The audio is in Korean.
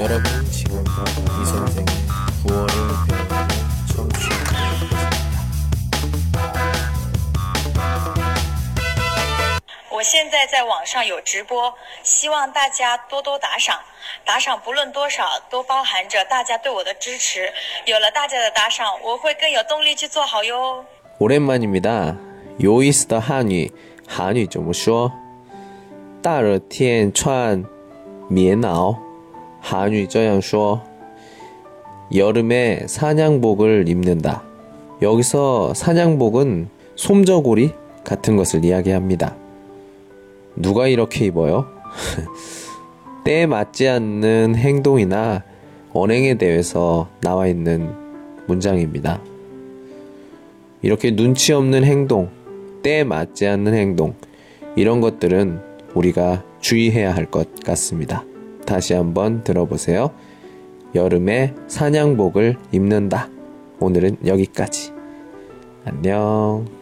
여러분 지금부터 이 선생의 구월을 배우는 청취하고 계십니다. 我现在在网上有直播，希望大家多多打赏。打赏不论多少，都包含着大家对我的支持。有了大家的打赏，我会更有动力去做好哟。 오랜만입니다. 요이스터 한위, 한위 좀 쉬어. 大热天穿棉袄, 한위 这样说. 여름에 사냥복을 입는다. 여기서 사냥복은 솜저고리 같은 것을 이야기합니다. 누가 이렇게 입어요? 때에 맞지 않는 행동이나 언행에 대해서 나와 있는 문장입니다. 이렇게 눈치 없는 행동, 때에 맞지 않는 행동, 이런 것들은 우리가 주의해야 할 것 같습니다. 다시 한번 들어보세요. 여름에 사냥복을 입는다. 오늘은 여기까지. 안녕.